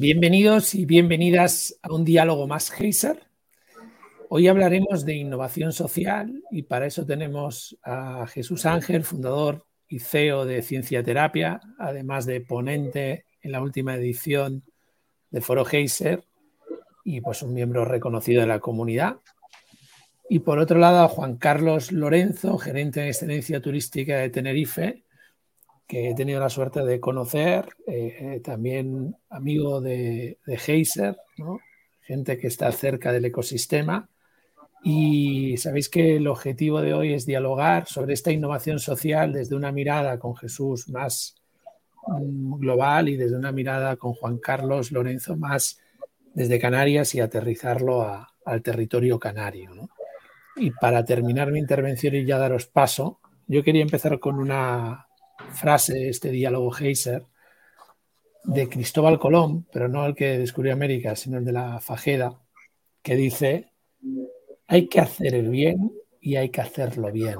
Bienvenidos y bienvenidas a un diálogo más Heiser. Hoy hablaremos de innovación social y para eso tenemos a Jesús Ángel, fundador y CEO de Ciencia Terapia, además de ponente en la última edición de Foro Heiser y pues un miembro reconocido de la comunidad. Y por otro lado a Juan Carlos Lorenzo, gerente de excelencia turística de Tenerife, que he tenido la suerte de conocer, eh, eh, también amigo de, de Heiser, gente que está cerca del ecosistema. Y sabéis que el objetivo de hoy es dialogar sobre esta innovación social desde una mirada con Jesús más mm, global y desde una mirada con Juan Carlos Lorenzo más desde Canarias y aterrizarlo al territorio canario. Y para terminar mi intervención y ya daros paso, yo quería empezar con una frase, este diálogo Heiser, de Cristóbal Colón, pero no el que descubrió América, sino el de la Fajeda, que dice, hay que hacer el bien y hay que hacerlo bien.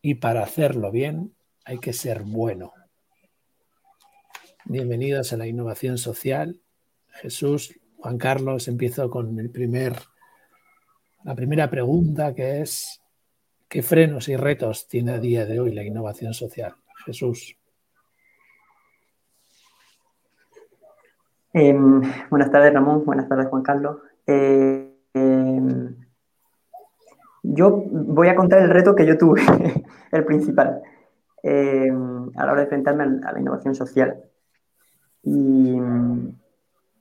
Y para hacerlo bien hay que ser bueno. Bienvenidos a la innovación social. Jesús, Juan Carlos, empiezo con el primer, la primera pregunta que es, ¿Qué frenos y retos tiene a día de hoy la innovación social? Jesús. Em, buenas tardes, Ramón. Buenas tardes, Juan Carlos. Eh, em, yo voy a contar el reto que yo tuve, el principal, em, a la hora de enfrentarme a la innovación social. Y,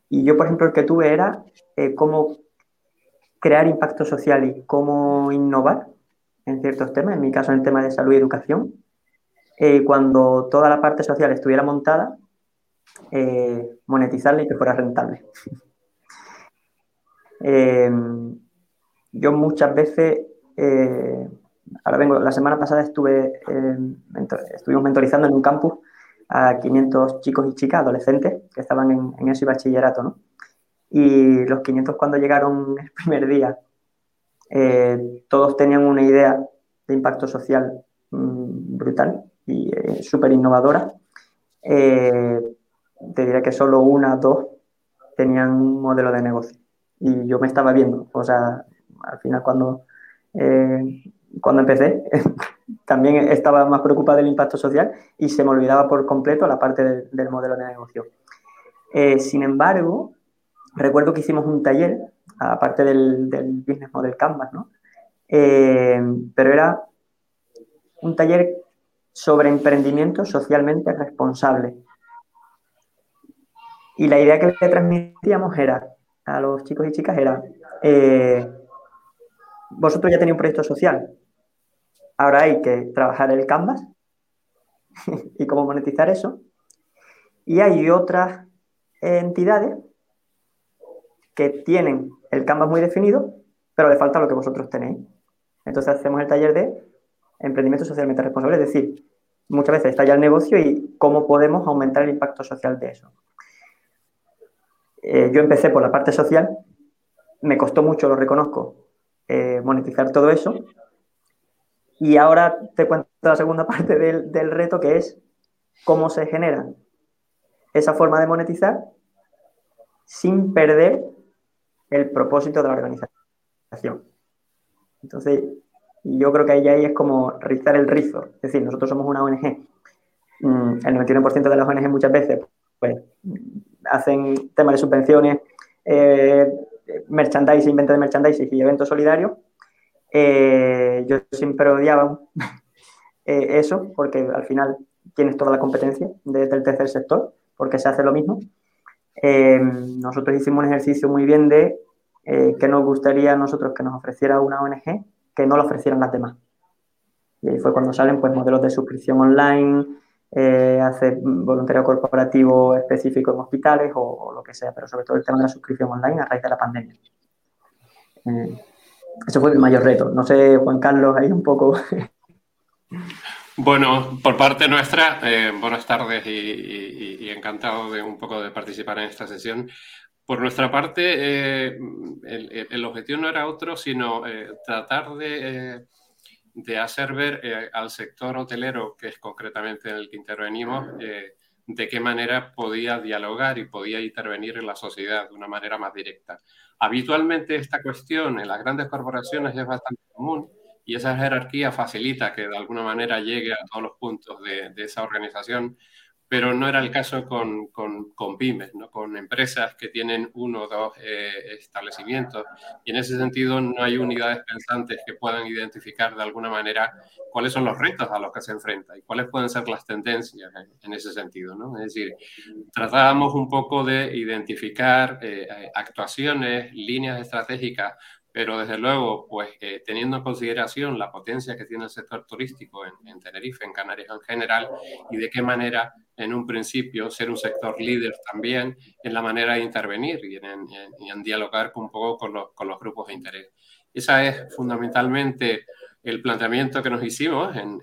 y yo, por ejemplo, el que tuve era eh, cómo crear impacto social y cómo innovar en ciertos temas, en mi caso en el tema de salud y educación, eh, cuando toda la parte social estuviera montada, eh, monetizarla y que fuera rentable. Em, yo muchas veces, eh, ahora vengo, la semana pasada estuve, em, estuvimos mentorizando en un campus a 500 chicos y chicas, adolescentes, que estaban en, en ese bachillerato, ¿no? Y los 500 cuando llegaron el primer día eh, todos tenían una idea de impacto social mm, brutal y eh, súper innovadora. Eh, te diría que solo una, dos tenían un modelo de negocio. Y yo me estaba viendo, o sea, al final cuando, cuando empecé, también estaba más preocupada del impacto social y se me olvidaba por completo la parte del modelo de negocio. sin embargo, recuerdo que hicimos un taller aparte del, Business Model Canvas, ¿no? Eh, pero era un taller sobre emprendimiento socialmente responsable. Y la idea que le transmitíamos era, a los chicos y chicas era, eh, vosotros ya tenéis un proyecto social, ahora hay que trabajar el Canvas y cómo monetizar eso. Y hay otras entidades que tienen el Canvas muy definido, pero le falta lo que vosotros tenéis. Entonces hacemos el taller de emprendimiento socialmente responsable, es decir, muchas veces está ya el negocio y cómo podemos aumentar el impacto social de eso. Eh, yo empecé por la parte social, me costó mucho, lo reconozco, eh, monetizar todo eso. Y ahora te cuento la segunda parte del, del reto, que es cómo se genera esa forma de monetizar sin perder el propósito de la organización. Entonces, yo creo que ahí, ahí es como rizar el rizo. Es decir, nosotros somos una ONG. Mm, el 99% de las ONG muchas veces pues, hacen temas de subvenciones, eh, merchandising, venta de merchandising y eventos solidarios. Eh, yo siempre odiaba eh, eso porque al final tienes toda la competencia desde el tercer sector porque se hace lo mismo. Eh, nosotros hicimos un ejercicio muy bien de eh, que nos gustaría a nosotros que nos ofreciera una ONG que no lo ofrecieran las demás. Y ahí fue cuando salen pues, modelos de suscripción online, eh, hacer voluntariado corporativo específico en hospitales o, lo que sea, pero sobre todo el tema de la suscripción online a raíz de la pandemia. Eh, eso fue el mayor reto. No sé, Juan Carlos, ahí un poco. Bueno, por parte nuestra, eh, buenas tardes y, encantado de un poco de participar en esta sesión. Por nuestra parte, eh, el, objetivo no era otro, sino eh, tratar de, de, hacer ver al sector hotelero, que es concretamente en el que intervenimos, de qué manera podía dialogar y podía intervenir en la sociedad de una manera más directa. Habitualmente esta cuestión en las grandes corporaciones es bastante común y esa jerarquía facilita que de alguna manera llegue a todos los puntos de, esa organización pero no era el caso con, con, pymes, ¿no? con empresas que tienen uno o dos eh, establecimientos. Y en ese sentido no hay unidades pensantes que puedan identificar de alguna manera cuáles son los retos a los que se enfrenta y cuáles pueden ser las tendencias en, ese sentido. ¿no? Es decir, tratábamos un poco de identificar eh, actuaciones, líneas estratégicas pero desde luego, pues eh, teniendo en consideración la potencia que tiene el sector turístico en, Tenerife, en Canarias en general, y de qué manera en un principio ser un sector líder también en la manera de intervenir y en, en dialogar un poco con los, con los, grupos de interés. Esa es fundamentalmente el planteamiento que nos hicimos. En,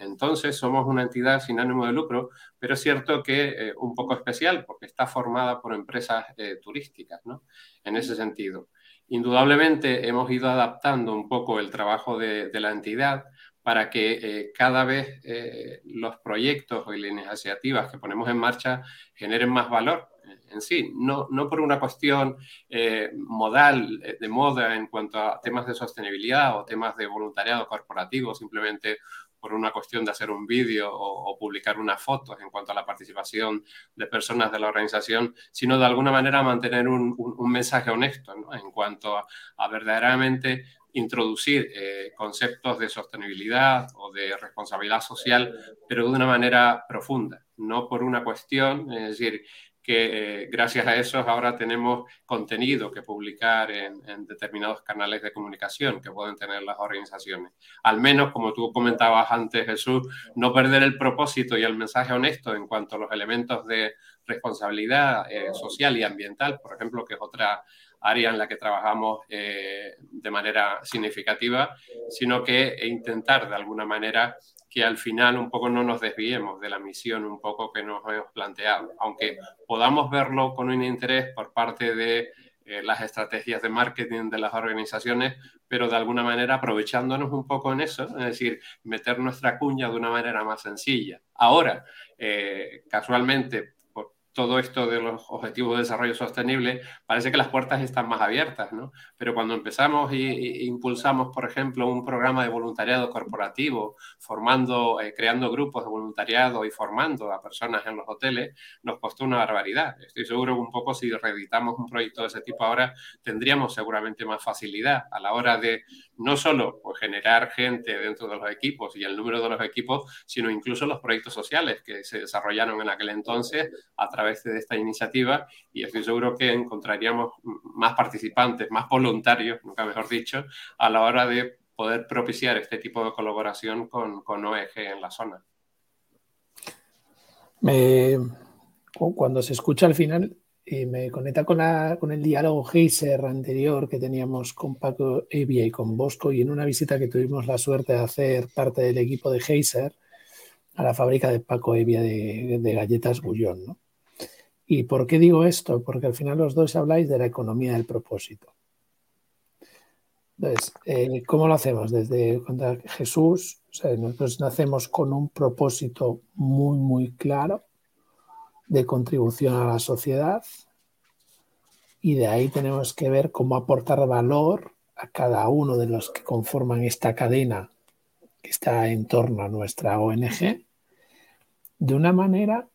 entonces somos una entidad sin ánimo de lucro, pero es cierto que eh, un poco especial porque está formada por empresas eh, turísticas, ¿no? En ese sentido. Indudablemente hemos ido adaptando un poco el trabajo de, la entidad para que eh, cada vez eh, los proyectos y las iniciativas que ponemos en marcha generen más valor en sí, no, no por una cuestión eh, modal, de moda en cuanto a temas de sostenibilidad o temas de voluntariado corporativo, simplemente por una cuestión de hacer un vídeo o, publicar unas fotos en cuanto a la participación de personas de la organización, sino de alguna manera mantener un, mensaje honesto en cuanto a, verdaderamente introducir eh, conceptos de sostenibilidad o de responsabilidad social, pero de una manera profunda, no por una cuestión, es decir, que eh, gracias a eso ahora tenemos contenido que publicar en, determinados canales de comunicación que pueden tener las organizaciones. Al menos, como tú comentabas antes, Jesús, no perder el propósito y el mensaje honesto en cuanto a los elementos de responsabilidad eh, social y ambiental, por ejemplo, que es otra área en la que trabajamos eh, de manera significativa, sino que intentar de alguna manera que al final un poco no nos desviemos de la misión un poco que nos hemos planteado, aunque podamos verlo con un interés por parte de eh, las estrategias de marketing de las organizaciones, pero de alguna manera aprovechándonos un poco en eso, es decir, meter nuestra cuña de una manera más sencilla. Ahora, eh, casualmente, todo esto de los objetivos de desarrollo sostenible, parece que las puertas están más abiertas, ¿no? Pero cuando empezamos e impulsamos, por ejemplo, un programa de voluntariado corporativo, formando, eh, creando grupos de voluntariado y formando a personas en los hoteles, nos costó una barbaridad. Estoy seguro un poco si reeditamos un proyecto de ese tipo ahora, tendríamos seguramente más facilidad a la hora de no solo pues, generar gente dentro de los equipos y el número de los equipos, sino incluso los proyectos sociales que se desarrollaron en aquel entonces a través de esta iniciativa y estoy seguro que encontraríamos más participantes, más voluntarios, nunca mejor dicho, a la hora de poder propiciar este tipo de colaboración con, con OEG en la zona. cuando se escucha al final, me conecta con, con el diálogo Heiser anterior que teníamos con Paco Evia y con Bosco y en una visita que tuvimos la suerte de hacer parte del equipo de Heiser a la fábrica de Paco Evia de, galletas Gullón. ¿no? ¿Y por qué digo esto? Porque al final los dos habláis de la economía del propósito. Entonces, eh, ¿cómo lo hacemos? Desde Jesús, nosotros nacemos con un propósito muy, muy claro de contribución a la sociedad y de ahí tenemos que ver cómo aportar valor a cada uno de los que conforman esta cadena que está en torno a nuestra ONG de una manera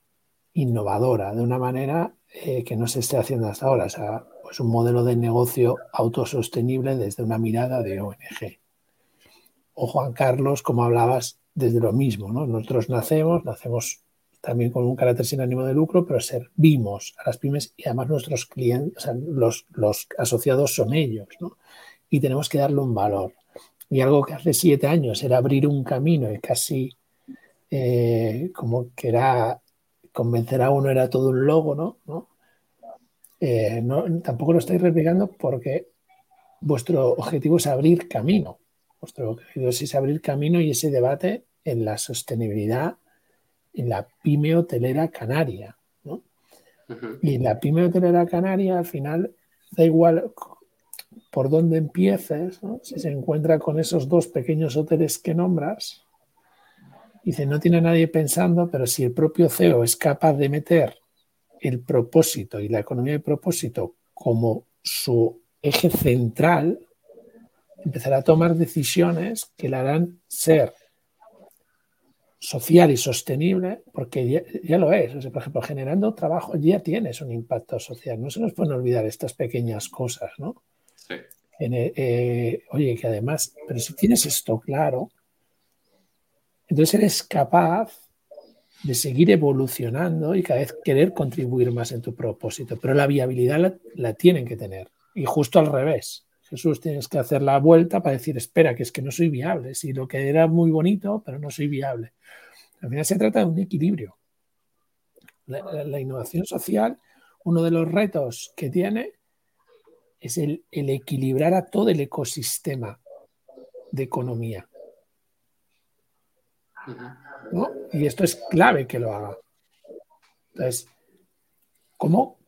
innovadora, de una manera eh, que no se esté haciendo hasta ahora, o sea, pues un modelo de negocio autosostenible desde una mirada de ONG. O Juan Carlos, como hablabas, desde lo mismo, ¿no? Nosotros nacemos, nacemos también con un carácter sin ánimo de lucro, pero servimos a las pymes y además nuestros clientes, los, asociados son ellos, ¿no? Y tenemos que darle un valor. Y algo que hace siete años era abrir un camino y casi eh, como que era convencer a uno era todo un logo, ¿no? ¿No? Eh, no tampoco lo estáis replicando porque vuestro objetivo es abrir camino. Vuestro objetivo es abrir camino y ese debate en la sostenibilidad en la pyme hotelera canaria. ¿no? Y en la pyme hotelera canaria, al final, da igual por dónde empieces, si se encuentra con esos dos pequeños hoteles que nombras, Dice, no tiene nadie pensando, pero si el propio CEO es capaz de meter el propósito y la economía de propósito como su eje central, empezará a tomar decisiones que le harán ser social y sostenible, porque ya, lo es. por ejemplo, generando trabajo ya tienes un impacto social. No se nos pueden olvidar estas pequeñas cosas, ¿no? Sí. Eh, oye, que además, pero si tienes esto claro, entonces eres capaz de seguir evolucionando y cada vez querer contribuir más en tu propósito. Pero la viabilidad la, tienen que tener. Y justo al revés. Jesús, tienes que hacer la vuelta para decir, espera, que es que no soy viable. Si lo que era muy bonito, pero no soy viable. Al final se trata de un equilibrio. La, innovación social, uno de los retos que tiene es el, equilibrar a todo el ecosistema de economía. Y esto es clave que lo haga. Entonces, ¿cómo,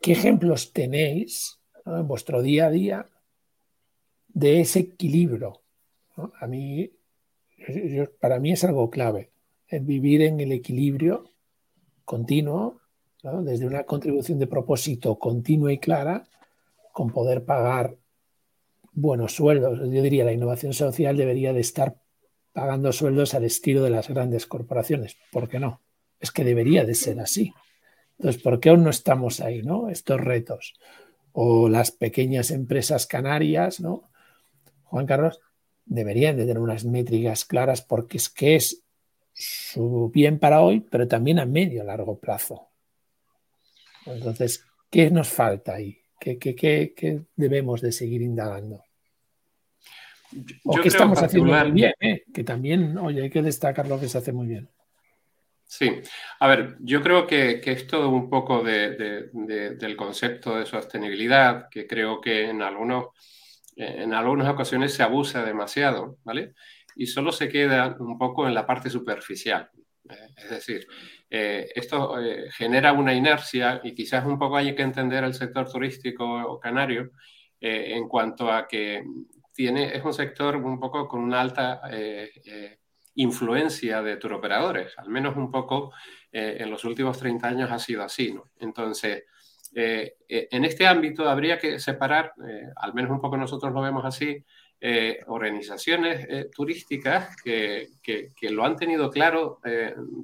¿qué ejemplos tenéis en vuestro día a día de ese equilibrio? A mí, para mí es algo clave, el vivir en el equilibrio continuo, desde una contribución de propósito continua y clara, con poder pagar buenos sueldos. Yo diría la innovación social debería de estar pagando sueldos al estilo de las grandes corporaciones. ¿Por qué no? Es que debería de ser así. Entonces, ¿por qué aún no estamos ahí, no? Estos retos. O las pequeñas empresas canarias, ¿no? Juan Carlos, deberían de tener unas métricas claras porque es que es su bien para hoy, pero también a medio largo plazo. Entonces, ¿qué nos falta ahí? ¿Qué, qué debemos de seguir indagando? O que estamos haciendo muy bien, ¿eh? que también, oye, hay que destacar lo que se hace muy bien. Sí, a ver, yo creo que, que es todo un poco de, del concepto de sostenibilidad, que creo que en, algunos, en algunas ocasiones se abusa demasiado, ¿vale? Y solo se queda un poco en la parte superficial. ¿eh? Es decir, eh, esto genera una inercia y quizás un poco hay que entender el sector turístico canario en cuanto a que es un sector un poco con una alta eh, eh, influencia de turoperadores, al menos un poco eh, en los últimos 30 años ha sido así. ¿no? Entonces, en este ámbito habría que separar, al menos un poco nosotros lo vemos así, organizaciones turísticas que, que, lo han tenido claro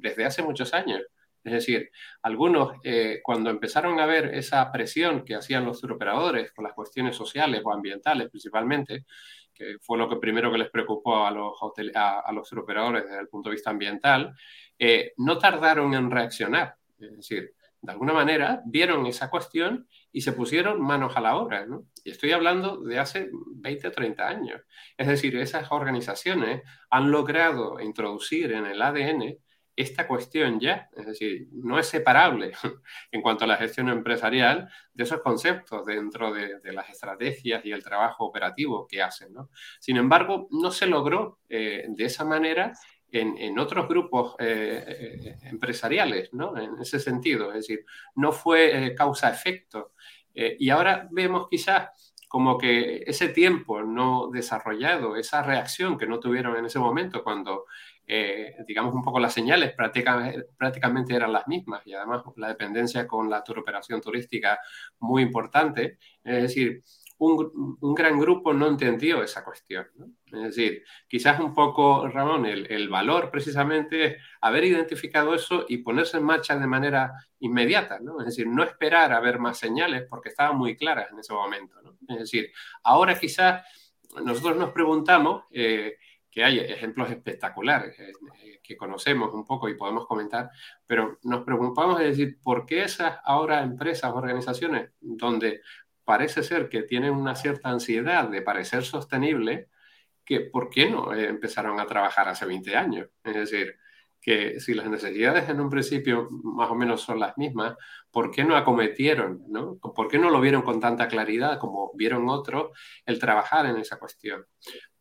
desde hace muchos años. Es decir, algunos, cuando empezaron a ver esa presión que hacían los turoperadores con las cuestiones sociales o ambientales principalmente, que fue lo que primero que les preocupó a los, a, los turoperadores desde el punto de vista ambiental, eh, no tardaron en reaccionar. Es decir, de alguna manera vieron esa cuestión y se pusieron manos a la obra. Y estoy hablando de hace 20 o 30 años. Es decir, esas organizaciones han logrado introducir en el ADN esta cuestión ya, es decir, no es separable en cuanto a la gestión empresarial de esos conceptos dentro de, las estrategias y el trabajo operativo que hacen. ¿no? Sin embargo, no se logró eh, de esa manera en, otros grupos eh, eh, empresariales, ¿no? En ese sentido, es decir, no fue causa-efecto. y ahora vemos quizás como que ese tiempo no desarrollado, esa reacción que no tuvieron en ese momento cuando eh, digamos, un poco las señales prácticamente, prácticamente eran las mismas y además la dependencia con la turoperación turística muy importante. Es decir, un, un gran grupo no entendió esa cuestión. Es decir, quizás un poco, Ramón, el, el, valor precisamente es haber identificado eso y ponerse en marcha de manera inmediata. ¿no? Es decir, no esperar a ver más señales porque estaban muy claras en ese momento. ¿no? Es decir, ahora quizás nosotros nos preguntamos... Eh, que hay ejemplos espectaculares eh, eh, que conocemos un poco y podemos comentar, pero nos preguntamos es decir, ¿por qué esas ahora empresas, organizaciones, donde parece ser que tienen una cierta ansiedad de parecer sostenible, que ¿por qué no eh, empezaron a trabajar hace 20 años? Es decir, que si las necesidades en un principio más o menos son las mismas, ¿por qué no acometieron, ¿no? ¿Por qué no lo vieron con tanta claridad como vieron otros el trabajar en esa cuestión?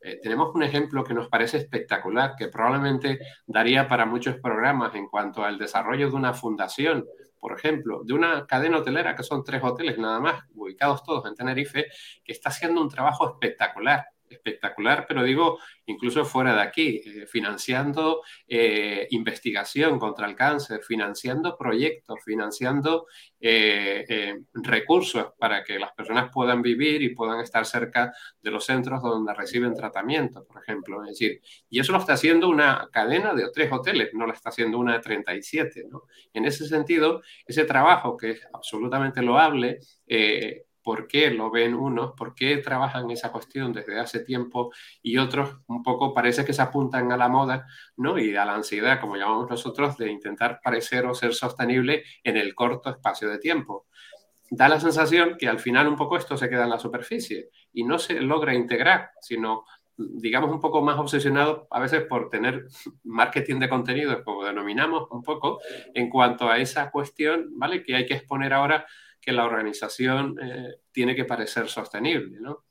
Eh, tenemos un ejemplo que nos parece espectacular, que probablemente daría para muchos programas en cuanto al desarrollo de una fundación, por ejemplo, de una cadena hotelera, que son tres hoteles nada más, ubicados todos en Tenerife, que está haciendo un trabajo espectacular espectacular, pero digo, incluso fuera de aquí, eh, financiando eh, investigación contra el cáncer, financiando proyectos, financiando eh, recursos para que las personas puedan vivir y puedan estar cerca de los centros donde reciben tratamiento, por ejemplo. Es decir, y eso lo está haciendo una cadena de tres hoteles, no lo está haciendo una de 37. ¿no? En ese sentido, ese trabajo que es absolutamente loable, por qué lo ven unos, por qué trabajan esa cuestión desde hace tiempo y otros un poco parece que se apuntan a la moda, ¿no? Y a la ansiedad, como llamamos nosotros, de intentar parecer o ser sostenible en el corto espacio de tiempo. Da la sensación que al final un poco esto se queda en la superficie y no se logra integrar, sino digamos, un poco más obsesionado a veces por tener marketing de contenidos, como denominamos un poco, en cuanto a esa cuestión, ¿vale? Que hay que exponer ahora que la organización eh, tiene que parecer sostenible, ¿no?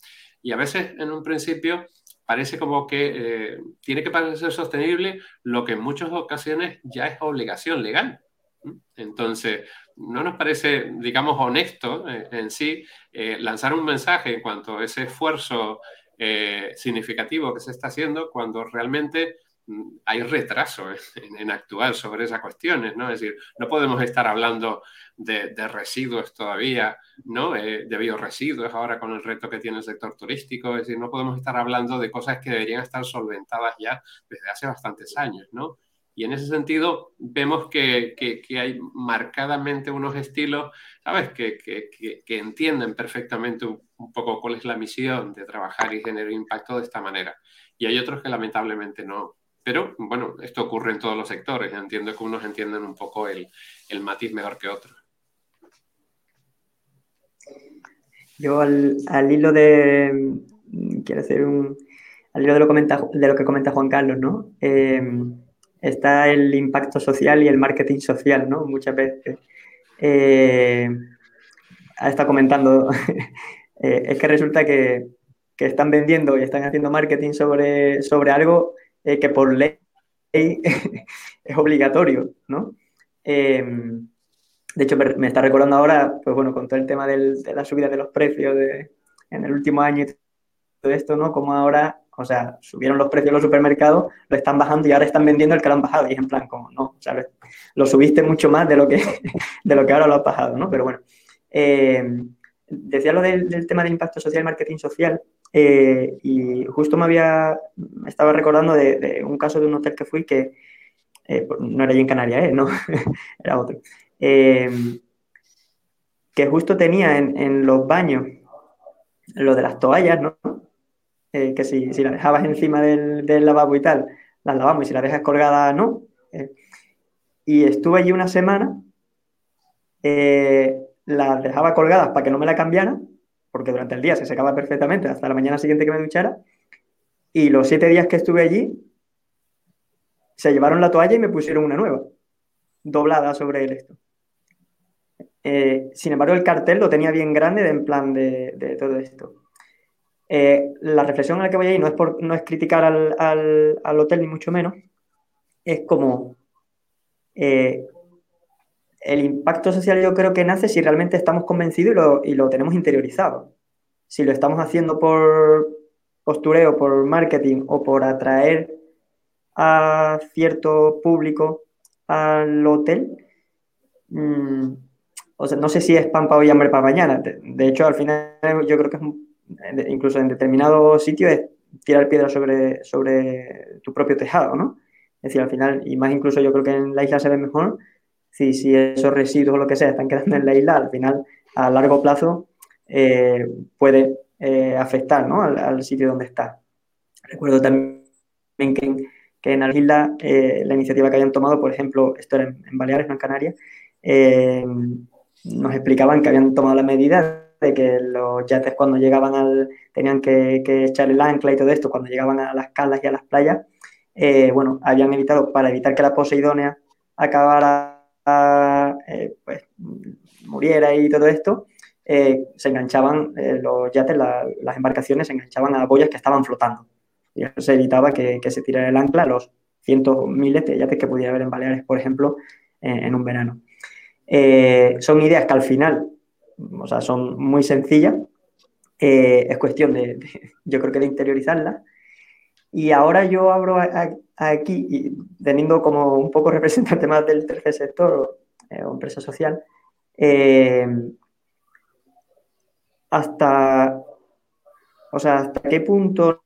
Y a veces, en un principio, parece como que eh, tiene que parecer sostenible lo que en muchas ocasiones ya es obligación legal. Entonces, no nos parece, digamos, honesto eh, en sí lanzar un mensaje en cuanto a ese esfuerzo significativo que se está haciendo cuando realmente hay retraso en, actuar sobre esas cuestiones, ¿no? Es decir, no podemos estar hablando de, residuos todavía, ¿no? Eh, de bioresiduos ahora con el reto que tiene el sector turístico, es decir, no podemos estar hablando de cosas que deberían estar solventadas ya desde hace bastantes años, ¿no? Y en ese sentido vemos que, hay marcadamente unos estilos, ¿sabes?, que, que entienden perfectamente un, un, poco cuál es la misión de trabajar y generar impacto de esta manera. Y hay otros que lamentablemente no, pero bueno, esto ocurre en todos los sectores. Entiendo que unos entienden un poco el, matiz mejor que otros. Yo al, hilo de, quiero decir, un, al hilo de lo, de lo que comenta Juan Carlos, ¿no? Em, está el impacto social y el marketing social, ¿no? Muchas veces. Eh, está comentando, eh, es que resulta que, que, están vendiendo y están haciendo marketing sobre, sobre algo eh, que por ley es obligatorio, ¿no? Em, de hecho, me está recordando ahora, pues bueno, con todo el tema de la subida de los precios en el último año y todo esto, ¿no? Como ahora, o sea, subieron los precios en los supermercados, lo están bajando y ahora están vendiendo el que lo han bajado. Y es en plan, como, no, ¿sabes? Lo subiste mucho más de lo que, de lo que ahora lo has bajado, ¿no? Pero bueno. Em, decía lo del, tema del impacto social, marketing social, eh, y justo me había, estaba recordando de, un caso de un hotel que fui que eh, no era allí en Canarias, ¿eh? no, era otro, em, que justo tenía en, los baños lo de las toallas, ¿no? que si, si las dejabas encima del, del, lavabo y tal, las lavamos y si las dejas colgadas, no. y estuve allí una semana, las dejaba colgadas para que no me la cambiaran porque durante el día se secaba perfectamente hasta la mañana siguiente que me duchara. Y los siete días que estuve allí, se llevaron la toalla y me pusieron una nueva, doblada sobre el esto. Eh, sin embargo, el cartel lo tenía bien grande de, en plan de, todo esto. Eh, la reflexión a la que voy ahí no es, por, no es criticar al, hotel, ni mucho menos. Es como eh, el impacto social yo creo que nace si realmente estamos convencidos y lo, tenemos interiorizado. Si lo estamos haciendo por postureo, por marketing o por atraer a cierto público al hotel, mm, o sea, no sé si es pan para hoy hambre para mañana. De, hecho, al final yo creo que es incluso en determinados sitios es tirar piedra sobre, sobre tu propio tejado, ¿no? Es decir, al final, y más incluso yo creo que en la isla se ve mejor, si, si esos residuos o lo que sea están quedando en la isla, al final, a largo plazo, eh, puede eh, afectar ¿no? al, sitio donde está. Recuerdo también que, que en la isla eh, la iniciativa que habían tomado, por ejemplo, esto era en, Baleares, no en Canarias, nos explicaban que habían tomado la medida de que los yates cuando llegaban al, tenían que, que, echar el ancla y todo esto, cuando llegaban a las calas y a las playas, bueno, habían evitado, para evitar que la Poseidonia acabara eh, pues, muriera y todo esto, eh, se enganchaban eh, los yates, las embarcaciones se enganchaban a boyas que estaban flotando. Y eso se evitaba que, se tirara el ancla los cientos, miles de yates que pudiera haber en Baleares, por ejemplo, en un verano. son ideas que al final, o sea, son muy sencillas, es cuestión de, yo creo que de interiorizarla. Y ahora yo abro aquí, y teniendo como un poco representante más del tercer sector o, eh, empresa social, eh, hasta, o sea, hasta qué punto,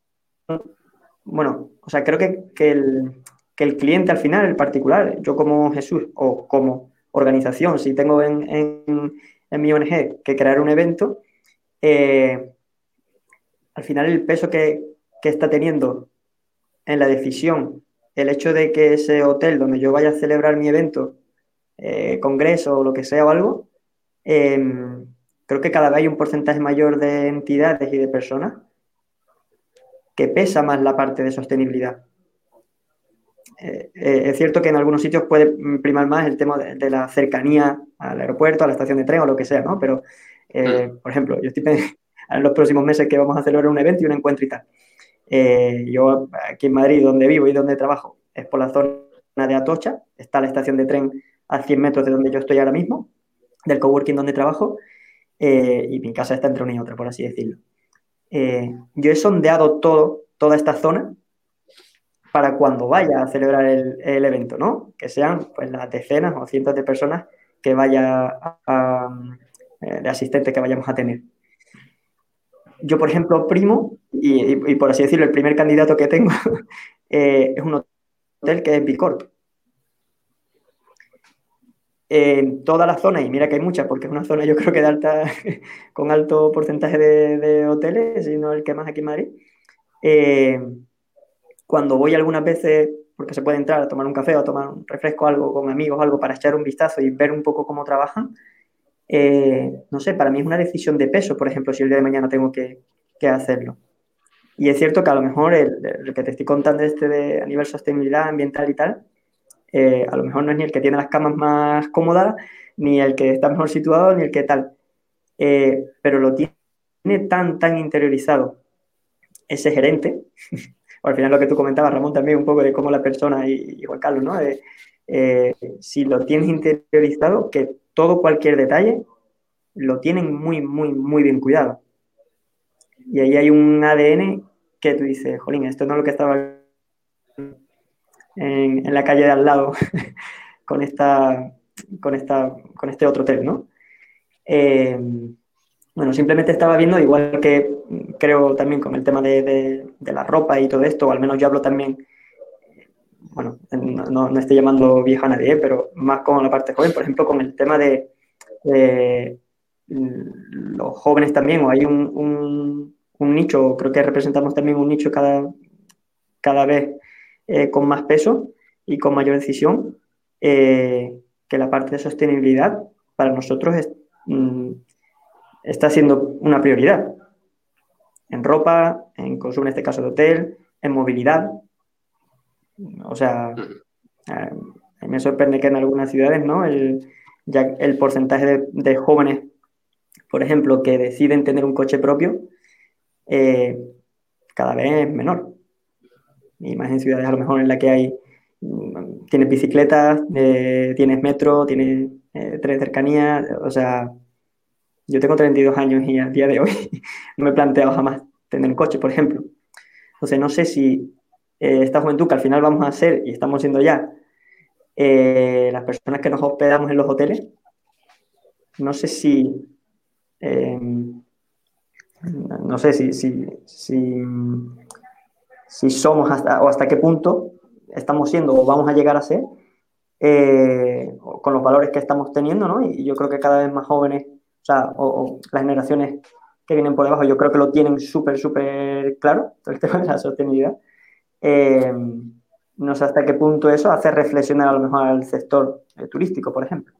bueno, o sea, creo que, que, el, que el cliente al final, el particular, yo como Jesús o como organización, si tengo en, en, mi ONG que crear un evento, eh, al final el peso que, que, está teniendo en la decisión, el hecho de que ese hotel donde yo vaya a celebrar mi evento, eh, congreso o lo que sea o algo, em, creo que cada vez hay un porcentaje mayor de entidades y de personas que pesa más la parte de sostenibilidad. Eh, eh, es cierto que en algunos sitios puede primar más el tema de, la cercanía al aeropuerto, a la estación de tren o lo que sea, ¿no? Pero, eh, por ejemplo, yo estoy en los próximos meses que vamos a celebrar un evento y un encuentro y tal. Yo aquí en Madrid, donde vivo y donde trabajo, es por la zona de Atocha, está la estación de tren a 100 metros de donde yo estoy ahora mismo, del coworking donde trabajo, y mi casa está entre una y otra, por así decirlo. yo he sondeado todo, toda esta zona para cuando vaya a celebrar el, evento, ¿no? Que sean pues las decenas o cientos de personas que vaya eh, de asistentes que vayamos a tener. Yo, por ejemplo, primo, y, por así decirlo, el primer candidato que tengo eh, es un hotel que es Bicorp. En toda la zona, y mira que hay muchas, porque es una zona yo creo que de alta, con alto porcentaje de, hoteles, y no el que más aquí en Madrid, eh, cuando voy algunas veces, porque se puede entrar a tomar un café o a tomar un refresco, algo con amigos, algo para echar un vistazo y ver un poco cómo trabajan, eh, no sé, para mí es una decisión de peso, por ejemplo, si el día de mañana tengo que, hacerlo. Y es cierto que a lo mejor el, que te estoy contando este de, a nivel sostenibilidad ambiental y tal, eh, a lo mejor no es ni el que tiene las camas más cómodas, ni el que está mejor situado, ni el que tal. Eh, pero lo tiene tan, tan interiorizado ese gerente al final lo que tú comentabas, Ramón, también un poco de cómo la persona y, Juan Carlos, ¿no? Eh, si lo tienes interiorizado, que todo cualquier detalle lo tienen muy, muy, muy bien cuidado. Y ahí hay un ADN que tú dices, jolín, esto no es lo que estaba en, la calle de al lado con, esta, con, esta, con este otro hotel, ¿no? Eh, bueno, simplemente estaba viendo, igual que creo también con el tema de, la ropa y todo esto, o al menos yo hablo también, bueno, no, no estoy llamando vieja a nadie, pero más con la parte joven, por ejemplo, con el tema de, los jóvenes también, o hay un, nicho, creo que representamos también un nicho cada, cada vez eh, con más peso y con mayor decisión, eh, que la parte de sostenibilidad para nosotros. Mm, está siendo una prioridad. En ropa, en consumo, en este caso de hotel, en movilidad. O sea, eh, me sorprende que en algunas ciudades, ¿no? El, ya el porcentaje de, jóvenes, por ejemplo, que deciden tener un coche propio, eh, cada vez es menor. Y más en ciudades a lo mejor en las que hay, mm, tienes bicicletas, eh, tienes metro, tienes tren de cercanía, o sea, yo tengo 32 años y a día de hoy no me he planteado jamás tener un coche, por ejemplo. Entonces, no sé si eh, esta juventud que al final vamos a ser, y estamos siendo ya, eh, las personas que nos hospedamos en los hoteles, no sé si, eh, no sé si, si, si, somos hasta, o hasta qué punto estamos siendo o vamos a llegar a ser con los valores que estamos teniendo, ¿no? Y yo creo que cada vez más jóvenes o sea, o, las generaciones que vienen por debajo, yo creo que lo tienen súper, súper claro, todo el tema de la sostenibilidad. Eh, no sé hasta qué punto eso hace reflexionar a lo mejor al sector eh, turístico, por ejemplo.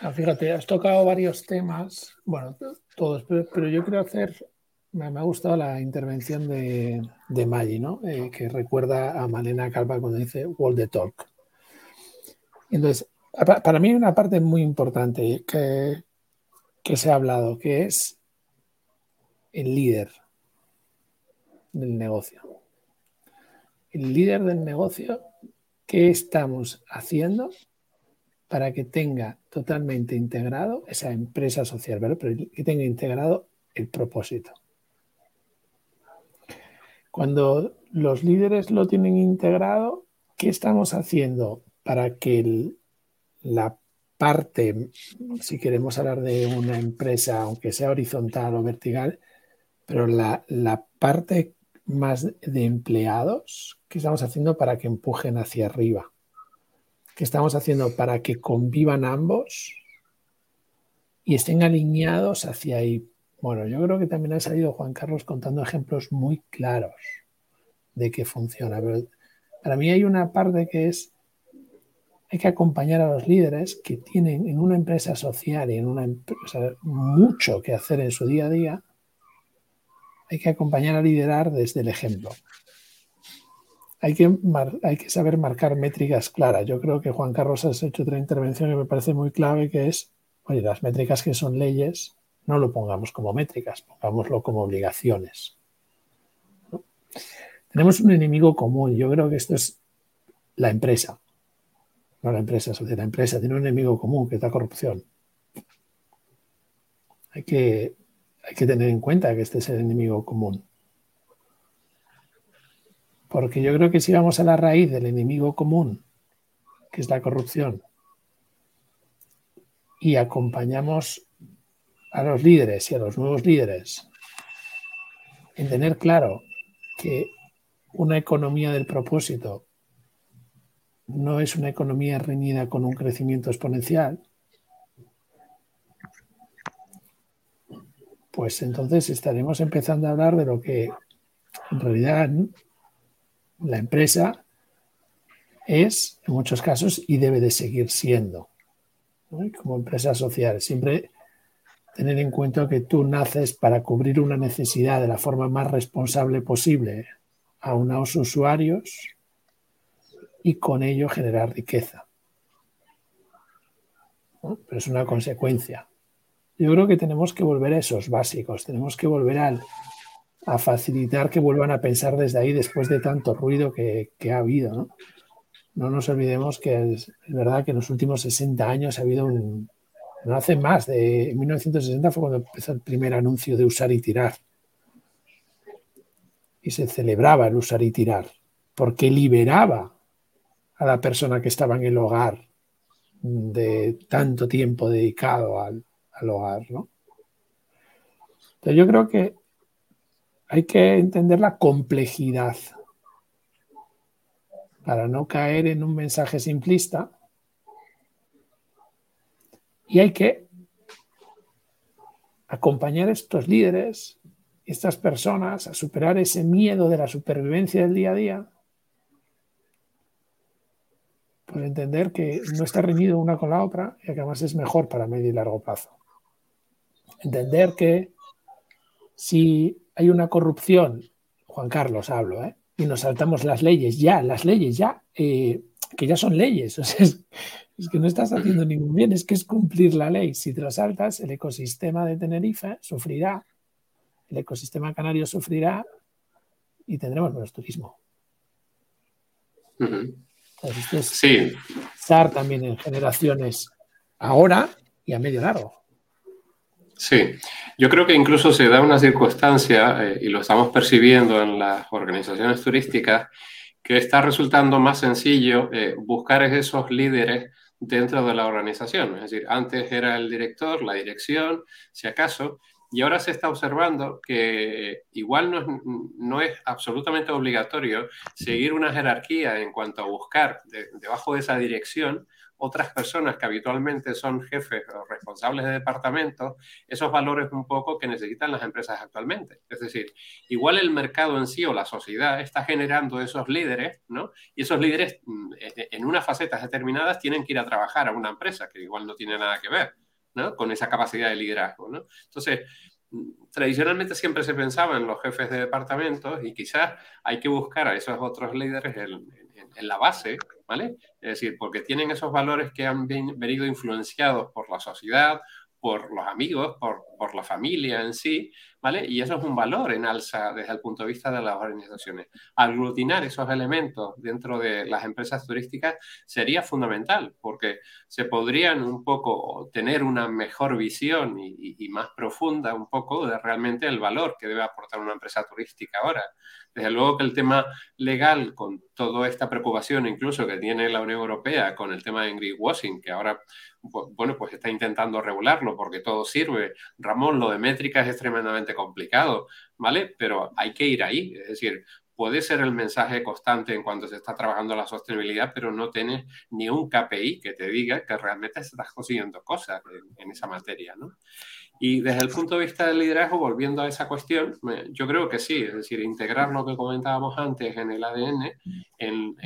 Ah, fíjate, has tocado varios temas, bueno, todos, pero, yo quiero hacer, me, ha gustado la intervención de, de Maggi, ¿no? Eh, que recuerda a Malena Calva cuando dice World the Talk. Entonces, para mí hay una parte muy importante que, que se ha hablado, que es el líder del negocio. El líder del negocio, ¿qué estamos haciendo para que tenga totalmente integrado esa empresa social, pero que tenga integrado el propósito. Cuando los líderes lo tienen integrado, ¿qué estamos haciendo para que la parte, si queremos hablar de una empresa, aunque sea horizontal o vertical, pero la, la parte más de empleados, ¿qué estamos haciendo para que empujen hacia arriba? ¿Qué estamos haciendo para que convivan ambos y estén alineados hacia ahí? Bueno, yo creo que también ha salido Juan Carlos contando ejemplos muy claros de que funciona. Pero para mí hay una parte que es, hay que acompañar a los líderes que tienen en una empresa social y en una empresa mucho que hacer en su día a día. Hay que acompañar a liderar desde el ejemplo hay que, saber marcar métricas claras. Yo creo que Juan Carlos has hecho otra intervención que me parece muy clave, que es, oye, las métricas que son leyes, no lo pongamos como métricas, pongámoslo como obligaciones. Tenemos un enemigo común. Yo creo que esto es la empresa. No la empresa, la empresa tiene un enemigo común que es la corrupción. Hay que, hay que tener en cuenta que este es el enemigo común. Porque yo creo que si vamos a la raíz del enemigo común, que es la corrupción, y acompañamos a los líderes y a los nuevos líderes en tener claro que una economía del propósito no es una economía reñida con un crecimiento exponencial, pues entonces estaremos empezando a hablar de lo que en realidad la empresa es, en muchos casos, y debe de seguir siendo, como empresa social. Siempre tener en cuenta que tú naces para cubrir una necesidad de la forma más responsable posible a unos usuarios y con ello generar riqueza. Pero es una consecuencia. Yo creo que tenemos que volver a esos básicos, tenemos que volver al, a facilitar que vuelvan a pensar desde ahí después de tanto ruido que, ha habido. ¿no? no nos olvidemos que es, verdad que en los últimos 60 años ha habido un... No hace más, de 1960 fue cuando empezó el primer anuncio de usar y tirar. Y se celebraba el usar y tirar, porque liberaba a la persona que estaba en el hogar de tanto tiempo dedicado al, al hogar, ¿no? Entonces yo creo que hay que entender la complejidad para no caer en un mensaje simplista. Y hay que acompañar a estos líderes, estas personas, a superar ese miedo de la supervivencia del día a día, por entender que no está reñido una con la otra y que además es mejor para medio y largo plazo. Entender que si hay una corrupción, Juan Carlos hablo, ¿eh? y nos saltamos las leyes, ya, las leyes, ya, eh, que ya son leyes. es, que no estás haciendo ningún bien, es que es cumplir la ley. Si te lo saltas, el ecosistema de Tenerife sufrirá, el ecosistema canario sufrirá y tendremos menos turismo. Entonces, sí. SAR también en generaciones ahora y a medio largo. Sí, yo creo que incluso se da una circunstancia, eh, y lo estamos percibiendo en las organizaciones turísticas, que está resultando más sencillo eh, buscar esos líderes dentro de la organización. Es decir, antes era el director, la dirección, si acaso, y ahora se está observando que igual no es, no es absolutamente obligatorio seguir una jerarquía en cuanto a buscar debajo de esa dirección otras personas que habitualmente son jefes o responsables de departamentos, esos valores un poco que necesitan las empresas actualmente. Es decir, igual el mercado en sí o la sociedad está generando esos líderes, ¿no? Y esos líderes mm, e, e, en unas facetas determinadas tienen que ir a trabajar a una empresa que igual no tiene nada que ver, ¿no? Con esa capacidad de liderazgo, ¿no? Entonces, mm, tradicionalmente siempre se pensaba en los jefes de departamentos y quizás hay que buscar a esos otros líderes en, en la base, ¿vale? Es decir, porque tienen esos valores que han venido influenciados por la sociedad, por los amigos, por, por la familia en sí, ¿vale? Y eso es un valor en alza desde el punto de vista de las organizaciones. Aglutinar esos elementos dentro de las empresas turísticas sería fundamental, porque se podrían un poco tener una mejor visión y, más profunda un poco de realmente el valor que debe aportar una empresa turística ahora. Desde luego que el tema legal, con toda esta preocupación incluso que tiene la Unión Europea con el tema de greenwashing, que ahora bueno, pues está intentando regularlo porque todo sirve. Ramón, lo de métrica es tremendamente complicado, ¿vale? Pero hay que ir ahí. Es decir, puede ser el mensaje constante en cuanto se está trabajando la sostenibilidad, pero no tienes ni un KPI que te diga que realmente estás consiguiendo cosas en, esa materia, ¿no? Y desde el punto de vista del liderazgo, volviendo a esa cuestión, yo creo que sí, es decir, integrar lo que comentábamos antes en el ADN, en,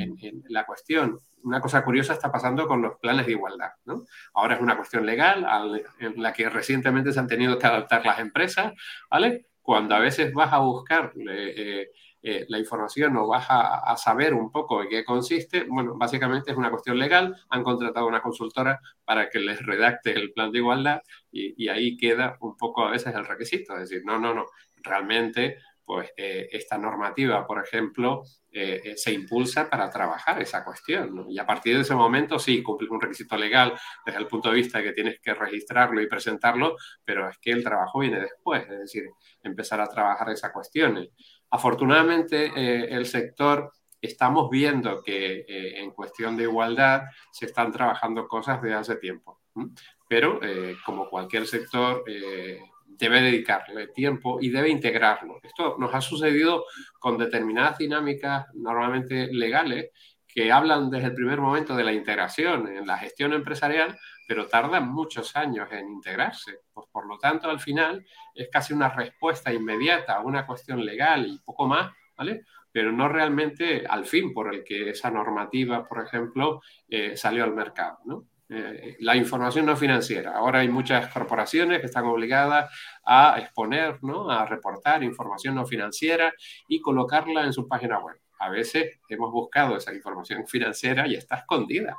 la cuestión una cosa curiosa está pasando con los planes de igualdad. ¿no? Ahora es una cuestión legal en la que recientemente se han tenido que adaptar las empresas, ¿vale? Cuando a veces vas a buscar eh, eh, la información o vas a, saber un poco en qué consiste, bueno, básicamente es una cuestión legal, han contratado una consultora para que les redacte el plan de igualdad y, y ahí queda un poco a veces el requisito, es decir, no, no, no, realmente pues eh, esta normativa, por ejemplo, eh, eh, se impulsa para trabajar esa cuestión. Y a partir de ese momento sí, cumple un requisito legal desde el punto de vista de que tienes que registrarlo y presentarlo, pero es que el trabajo viene después, es decir, empezar a trabajar esa cuestión. Afortunadamente, el sector estamos viendo que en cuestión de igualdad se están trabajando cosas desde hace tiempo. Pero, como cualquier sector, debe dedicarle tiempo y debe integrarlo. Esto nos ha sucedido con determinadas dinámicas normalmente legales que hablan desde el primer momento de la integración en la gestión empresarial, pero tardan muchos años en integrarse. Pues, por lo tanto, al final es casi una respuesta inmediata a una cuestión legal y poco más, ¿vale? pero no realmente al fin por el que esa normativa, por ejemplo, eh, salió al mercado. ¿no? Eh, la información no financiera. Ahora hay muchas corporaciones que están obligadas a exponer, ¿no? a reportar información no financiera y colocarla en su página web. A veces hemos buscado esa información financiera y está escondida.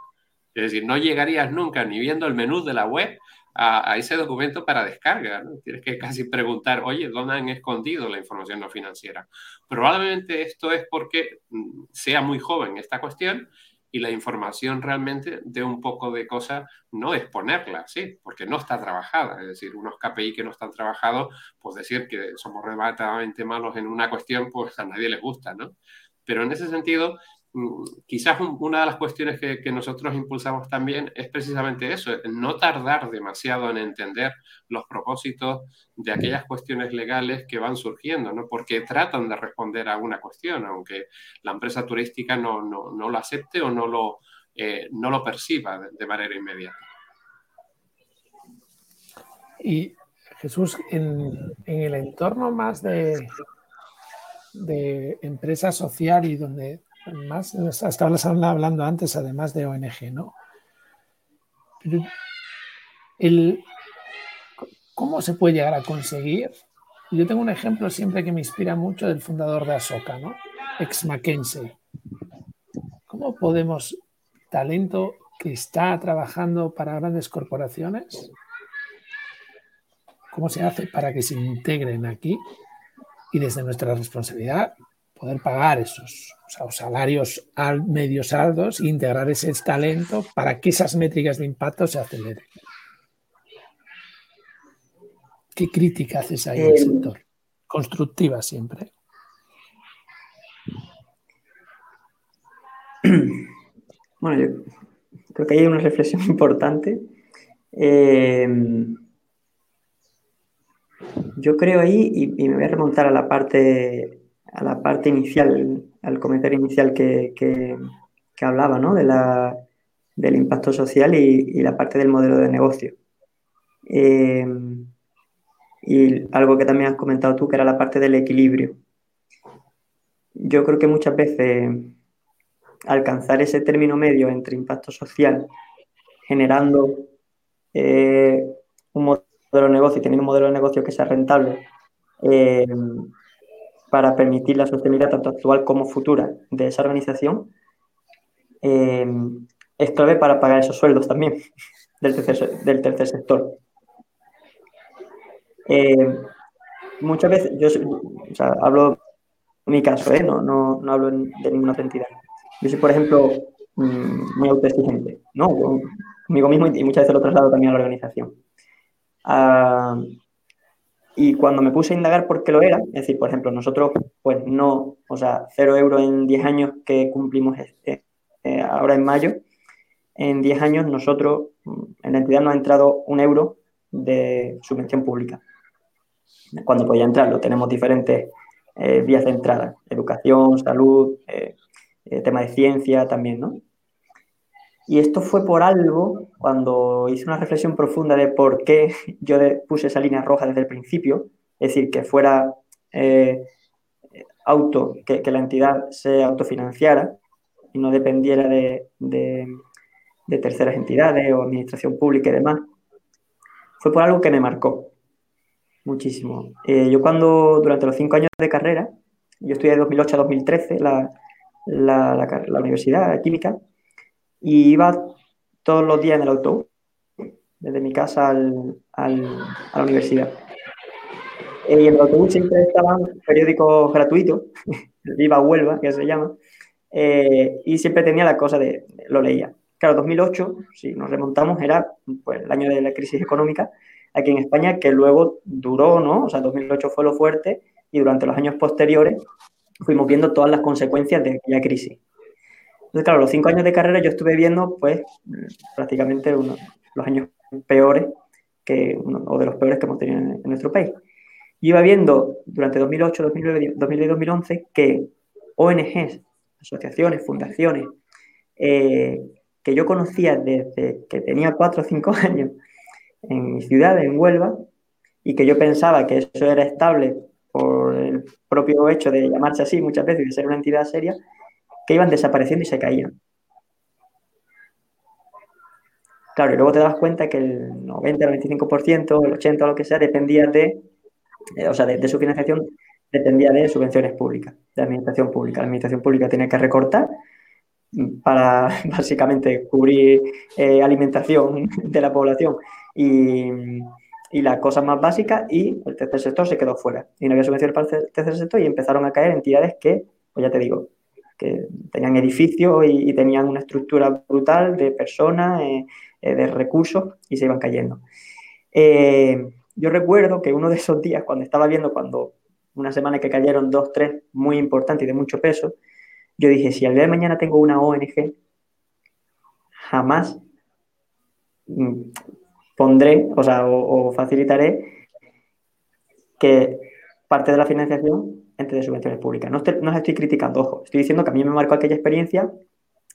Es decir, no llegarías nunca ni viendo el menú de la web a, ese documento para descarga. Tienes que casi preguntar, oye, ¿dónde han escondido la información no financiera? Probablemente esto es porque mm, sea muy joven esta cuestión y la información realmente de un poco de cosas no exponerla, ¿sí? Porque no está trabajada. Es decir, unos KPI que no están trabajados, pues decir que somos relativamente malos en una cuestión, pues a nadie les gusta, ¿no? Pero en ese sentido, Mm, quizás una de las cuestiones que, nosotros impulsamos también es precisamente eso, no tardar demasiado en entender los propósitos de aquellas cuestiones legales que van surgiendo, ¿no? porque tratan de responder a una cuestión, aunque la empresa turística no, lo acepte o no lo, eh, no lo perciba de, manera inmediata. Y Jesús, en, el entorno más de, de empresa social y donde más, estabas hablando antes, además de ONG, ¿no? el, ¿Cómo se puede llegar a conseguir? Yo tengo un ejemplo siempre que me inspira mucho del fundador de Asoka, ¿no? Ex McKinsey. ¿Cómo podemos, talento que está trabajando para grandes corporaciones, cómo se hace para que se integren aquí y desde nuestra responsabilidad poder pagar esos salarios al, medios altos e integrar ese talento para que esas métricas de impacto se aceleren. ¿Qué crítica haces ahí al sector? Constructiva siempre. Bueno, yo creo que hay una reflexión importante. Eh, yo creo ahí, y, me voy a remontar a la parte a la parte inicial, al comentario inicial que, que, hablaba, ¿no? De la, del impacto social y, la parte del modelo de negocio. Eh, y algo que también has comentado tú, que era la parte del equilibrio. Yo creo que muchas veces alcanzar ese término medio entre impacto social, generando eh, un modelo de negocio y teniendo un modelo de negocio que sea rentable, eh, para permitir la sostenibilidad tanto actual como futura de esa organización, eh, es clave para pagar esos sueldos también del tercer, del tercer sector. Eh, muchas veces, yo o hablo mi caso, ¿eh? no, no, no hablo de ninguna otra entidad. Yo soy, por ejemplo, mm, muy autoexigente, ¿no? Conmigo mismo y muchas veces lo traslado también a la organización. Ah, y cuando me puse a indagar por qué lo era, es decir, por ejemplo, nosotros, pues no, o sea, cero euros en 10 años que cumplimos este, ahora en mayo, en 10 años nosotros, mm, en la entidad nos ha entrado un euro de subvención pública. Cuando podía entrarlo, tenemos diferentes eh, vías de entrada, educación, salud, eh, tema de ciencia también, ¿no? Y esto fue por algo, cuando hice una reflexión profunda de por qué yo puse esa línea roja desde el principio, es decir, que fuera auto, que, la entidad se autofinanciara, y no dependiera de, terceras entidades o administración pública y demás, fue por algo que me marcó muchísimo. Eh, yo cuando, durante los cinco años de carrera, yo estudié de 2008 a 2013 la, la, la, universidad química y iba todos los días en el autobús, desde mi casa al, a la universidad. Eh, y en el autobús siempre estaban periódicos gratuitos, Viva Huelva, que se llama, eh, y siempre tenía la cosa de, lo leía. Claro, 2008, si nos remontamos, era pues, el año de la crisis económica aquí en España, que luego duró, ¿no? O sea, 2008 fue lo fuerte y durante los años posteriores fuimos viendo todas las consecuencias de aquella crisis. Entonces, claro, los cinco años de carrera yo estuve viendo, pues, prácticamente uno, los años peores que, o de los peores que hemos tenido en, nuestro país. Y iba viendo durante 2008, 2009, 2010 2011 que ONGs asociaciones, fundaciones, eh, que yo conocía desde que tenía cuatro o cinco años en mi ciudad, en Huelva, y que yo pensaba que eso era estable por el propio hecho de llamarse así muchas veces y de ser una entidad seria, que iban desapareciendo y se caían. Claro, y luego te das cuenta que el 90, el 95%, el 80% o lo que sea, dependía de, eh, o sea, de su financiación dependía de subvenciones públicas, de administración pública. La administración pública tenía que recortar para básicamente cubrir eh, alimentación de la población y, y, las cosas más básicas y el tercer sector se quedó fuera. Y no había subvenciones para el tercer sector y empezaron a caer entidades que, pues ya te digo, que tenían edificios y, tenían una estructura brutal de personas, eh, eh, de recursos y se iban cayendo. yo recuerdo que uno de esos días, cuando estaba viendo, cuando una semana que cayeron dos, tres muy importantes y de mucho peso, yo dije, si al día de mañana tengo una ONG, jamás mm, pondré, o sea, o, facilitaré que parte de la financiación entre de subvenciones públicas. No, no estoy criticando, ojo, estoy diciendo que a mí me marcó aquella experiencia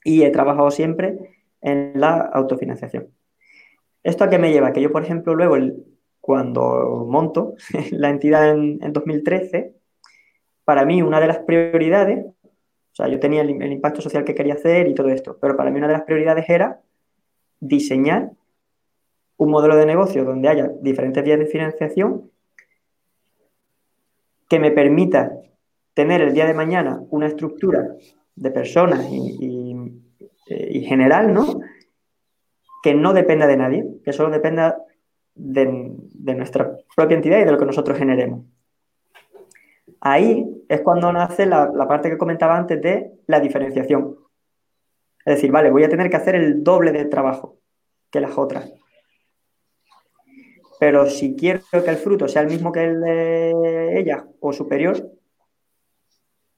y he trabajado siempre en la autofinanciación. ¿Esto a qué me lleva? Que yo, por ejemplo, luego el, cuando monto la entidad en, 2013, para mí una de las prioridades, o sea, yo tenía el, impacto social que quería hacer y todo esto, pero para mí una de las prioridades era diseñar un modelo de negocio donde haya diferentes vías de financiación que me permita tener el día de mañana una estructura de personas y, y general, ¿no? Que no dependa de nadie, que solo dependa de, nuestra propia entidad y de lo que nosotros generemos. Ahí es cuando nace la, parte que comentaba antes de la diferenciación. Es decir, vale, voy a tener que hacer el doble de trabajo que las otras. Pero si quiero que el fruto sea el mismo que el de ellas o superior,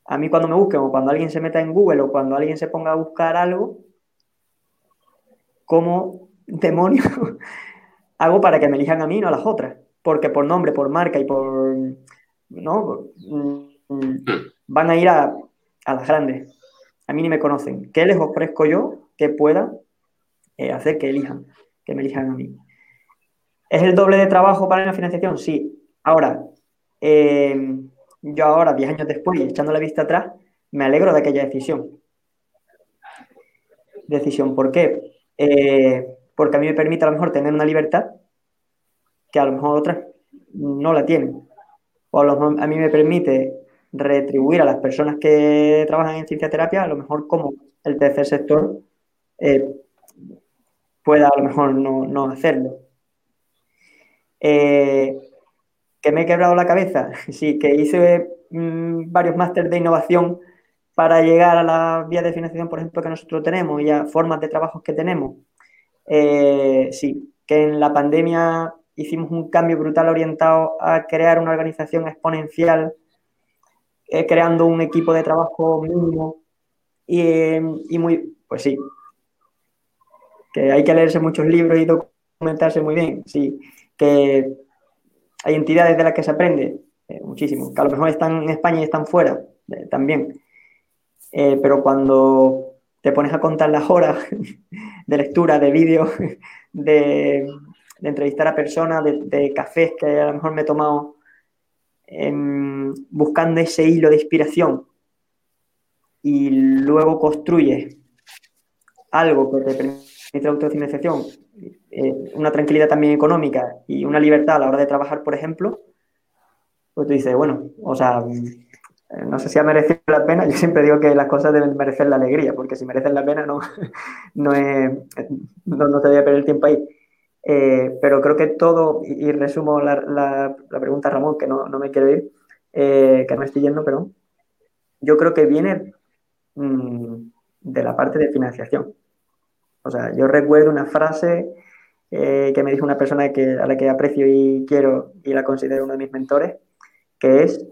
a mí cuando me busquen o cuando alguien se meta en Google o cuando alguien se ponga a buscar algo, como demonio hago para que me elijan a mí, no a las otras. Porque por nombre, por marca y por. ¿No? Van a ir a, las grandes. A mí ni me conocen. ¿Qué les ofrezco yo que pueda eh, hacer que elijan, que me elijan a mí? ¿Es el doble de trabajo para la financiación? Sí. Ahora, eh, yo ahora, 10 años después, echando la vista atrás, me alegro de aquella decisión. Decisión, ¿por qué? Eh, porque a mí me permite a lo mejor tener una libertad que a lo mejor otras no la tienen. O a, lo a mí me permite retribuir a las personas que trabajan en ciencia terapia, a lo mejor como el tercer sector eh, pueda a lo mejor no, hacerlo. Eh, que me he quebrado la cabeza, sí, que hice mm, varios másteres de innovación para llegar a las vías de financiación, por ejemplo, que nosotros tenemos y a formas de trabajo que tenemos. Eh, sí, que en la pandemia hicimos un cambio brutal orientado a crear una organización exponencial, eh, creando un equipo de trabajo mínimo y, y muy, pues sí, que hay que leerse muchos libros y documentarse muy bien, sí, que hay entidades de las que se aprende eh, muchísimo, que a lo mejor están en España y están fuera eh, también, eh, pero cuando te pones a contar las horas de lectura, de vídeos, de, entrevistar a personas, de, cafés que a lo mejor me he tomado em, buscando ese hilo de inspiración y luego construyes algo que te la autofinanciación, eh, una tranquilidad también económica y una libertad a la hora de trabajar, por ejemplo, pues tú dices, bueno, o sea, mm, no sé si ha merecido la pena, yo siempre digo que las cosas deben merecer la alegría, porque si merecen la pena no, no, no, te voy a perder el tiempo ahí. Eh, pero creo que todo, y, resumo la, la, pregunta Ramón, que no, no me quiero ir, eh, que no estoy yendo, pero yo creo que viene mm, de la parte de financiación. O sea, yo recuerdo una frase eh, que me dijo una persona que, a la que aprecio y quiero y la considero uno de mis mentores, que es,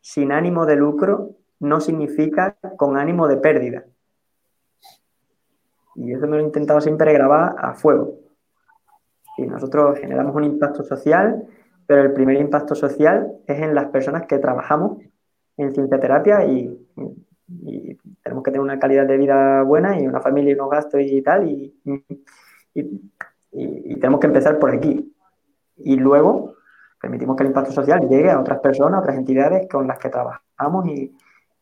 sin ánimo de lucro no significa con ánimo de pérdida. Y eso me lo he intentado siempre grabar a fuego. Y nosotros generamos un impacto social, pero el primer impacto social es en las personas que trabajamos en ciencia terapia y y tenemos que tener una calidad de vida buena y una familia y unos gastos y tal, y, tenemos que empezar por aquí. Y luego permitimos que el impacto social llegue a otras personas, a otras entidades con las que trabajamos y,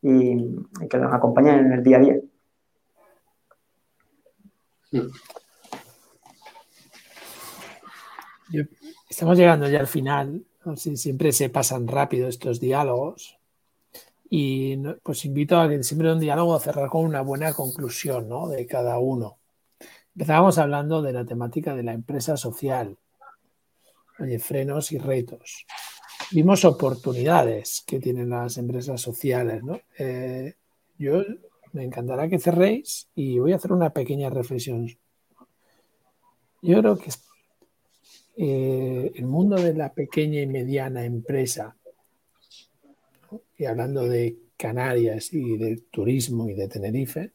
que nos acompañan en el día a día. estamos llegando ya al final. Siempre se pasan rápido estos diálogos. Y pues invito a que siempre un diálogo a cerrar con una buena conclusión ¿no? de cada uno. Empezábamos hablando de la temática de la empresa social, frenos y retos. Vimos oportunidades que tienen las empresas sociales. ¿no? Eh, yo me encantará que cerréis y voy a hacer una pequeña reflexión. Yo creo que eh, el mundo de la pequeña y mediana empresa y hablando de Canarias y de turismo y de Tenerife,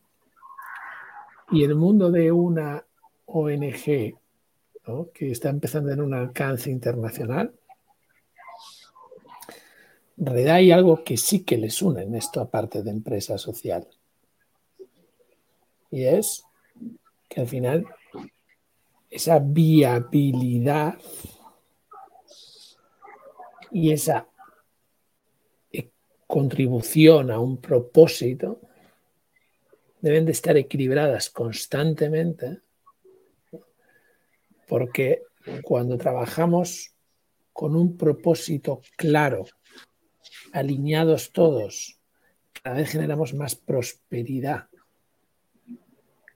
y el mundo de una ONG que está empezando en un alcance internacional, en hay algo que sí que les une en esto aparte de empresa social. Y es que al final esa viabilidad y esa contribución a un propósito deben de estar equilibradas constantemente porque cuando trabajamos con un propósito claro, alineados todos, cada vez generamos más prosperidad.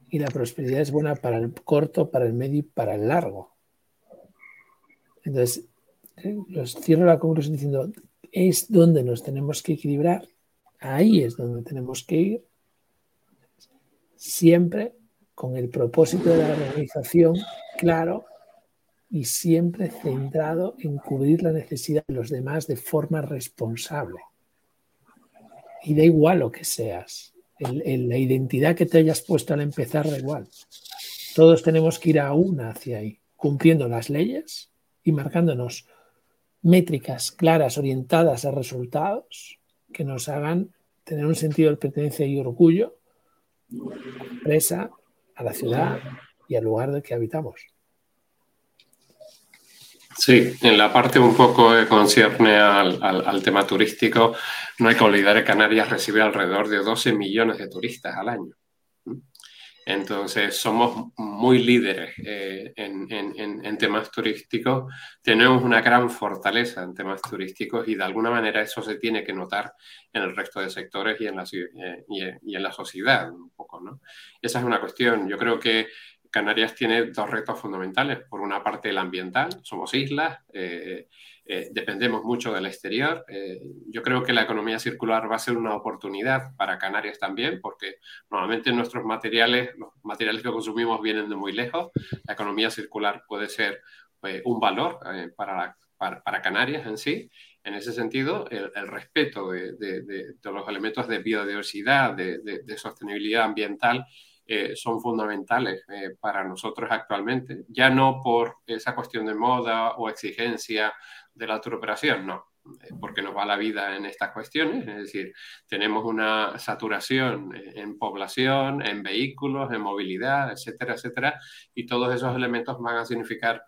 Y la prosperidad es buena para el corto, para el medio y para el largo. Entonces, eh, los cierro la conclusión diciendo, es donde nos tenemos que equilibrar, ahí es donde tenemos que ir, siempre con el propósito de la organización claro y siempre centrado en cubrir la necesidad de los demás de forma responsable. Y da igual lo que seas, la identidad que te hayas puesto al empezar da igual. Todos tenemos que ir a una hacia ahí, cumpliendo las leyes y marcándonos métricas claras orientadas a resultados que nos hagan tener un sentido de pertenencia y orgullo a la empresa, a la ciudad y al lugar del que habitamos. Sí, en la parte un poco que concierne al, al, tema turístico, no hay que olvidar que Canarias recibe alrededor de 12 millones de turistas al año. Entonces, somos muy líderes eh, en, temas turísticos, tenemos una gran fortaleza en temas turísticos y de alguna manera eso se tiene que notar en el resto de sectores y en la, y, en la sociedad un poco, ¿no? Esa es una cuestión. Yo creo que Canarias tiene dos retos fundamentales. Por una parte, el ambiental, somos islas, eh, eh, dependemos mucho del exterior. yo creo que la economía circular va a ser una oportunidad para Canarias también, porque normalmente nuestros materiales, los materiales que consumimos vienen de muy lejos. La economía circular puede ser un valor para, para Canarias en sí en ese sentido, el, respeto de, los elementos de biodiversidad, de, sostenibilidad ambiental, eh, son fundamentales eh, para nosotros actualmente, ya no por esa cuestión de moda o exigencia de la turoperación, no, eh, porque nos va la vida en estas cuestiones, es decir, tenemos una saturación en población, en vehículos, en movilidad, etcétera, etcétera, y todos esos elementos van a significar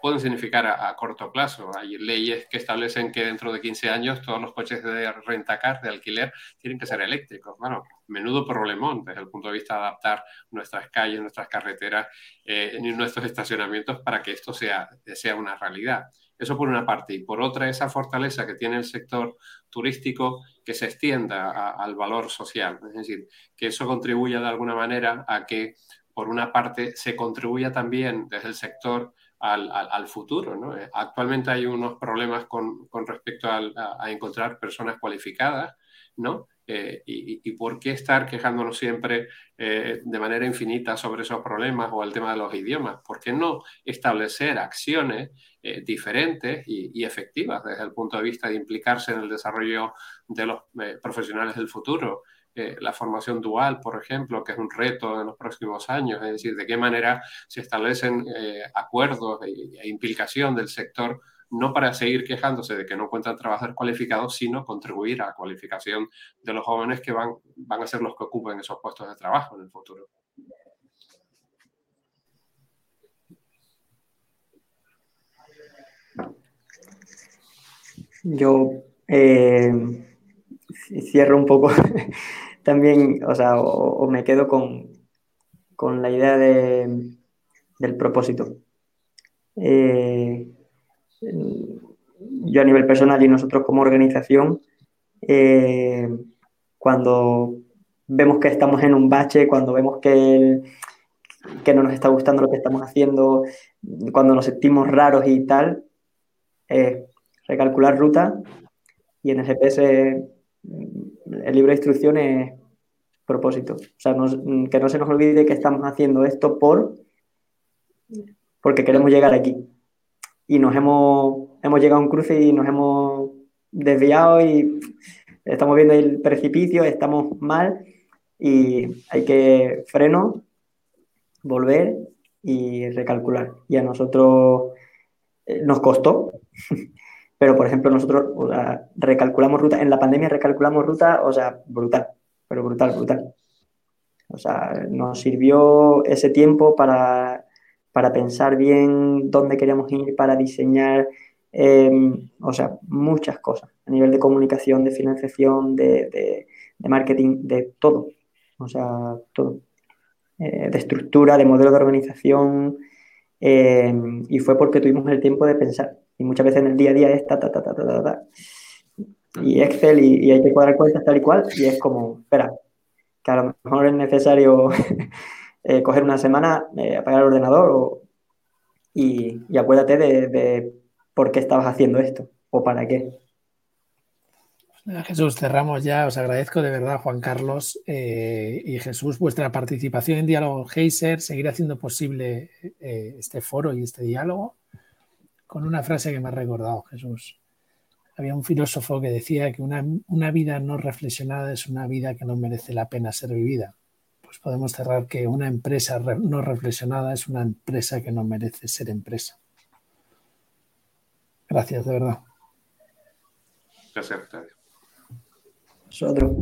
pueden significar a, corto plazo. Hay leyes que establecen que dentro de 15 años todos los coches de rentacar, de alquiler, tienen que ser eléctricos. Bueno, menudo problemón desde el punto de vista de adaptar nuestras calles, nuestras carreteras eh, nuestros estacionamientos para que esto sea, sea una realidad. Eso por una parte. Y por otra, esa fortaleza que tiene el sector turístico que se extienda al valor social. Es decir, que eso contribuya de alguna manera a que por una parte, se contribuya también desde el sector al, futuro. Eh, actualmente hay unos problemas con, respecto a, encontrar personas cualificadas, ¿no? Eh, y, por qué estar quejándonos siempre eh, de manera infinita sobre esos problemas o el tema de los idiomas? ¿Por qué no establecer acciones diferentes y, efectivas desde el punto de vista de implicarse en el desarrollo de los profesionales del futuro? La formación dual, por ejemplo, que es un reto en los próximos años, es decir, de qué manera se establecen eh, acuerdos e, e, implicación del sector no para seguir quejándose de que no encuentran trabajadores cualificados, sino contribuir a la cualificación de los jóvenes que van, van a ser los que ocupen esos puestos de trabajo en el futuro. Yo eh, cierro un poco también, o sea, o, me quedo con, la idea de, del propósito. Eh, yo a nivel personal y nosotros como organización, eh, cuando vemos que estamos en un bache, cuando vemos que, que no nos está gustando lo que estamos haciendo, cuando nos sentimos raros y tal, recalcular ruta y en el GPS el libro de instrucciones propósito. O sea, que no se nos olvide que estamos haciendo esto por porque queremos llegar aquí. Y nos hemos, hemos llegado a un cruce y nos hemos desviado y estamos viendo el precipicio, estamos mal y hay que freno, volver y recalcular. Y a nosotros eh, nos costó, pero por ejemplo nosotros recalculamos ruta, en la pandemia recalculamos ruta, o sea, brutal pero brutal, brutal. O sea, nos sirvió ese tiempo para, pensar bien dónde queríamos ir, para diseñar, em, o sea, muchas cosas a nivel de comunicación, de financiación, de, marketing, de todo. O sea, todo. Eh, de estructura, de modelo de organización. Em, y fue porque tuvimos el tiempo de pensar. Y muchas veces en el día a día es ta, ta, ta, ta, ta, ta, y Excel y, hay que cuadrar cuentas tal y cual, y es como, espera, que a lo mejor es necesario eh, coger una semana, eh, apagar el ordenador y, acuérdate de, por qué estabas haciendo esto o para qué. Jesús, cerramos ya. Os agradezco de verdad, Juan Carlos eh, y Jesús, vuestra participación en Diálogo Geyser, seguir haciendo posible este foro y este diálogo con una frase que me ha recordado, Jesús había un filósofo que decía que una, vida no reflexionada es una vida que no merece la pena ser vivida. Pues podemos cerrar que una empresa no reflexionada es una empresa que no merece ser empresa. Gracias, de verdad. Gracias. Nosotros.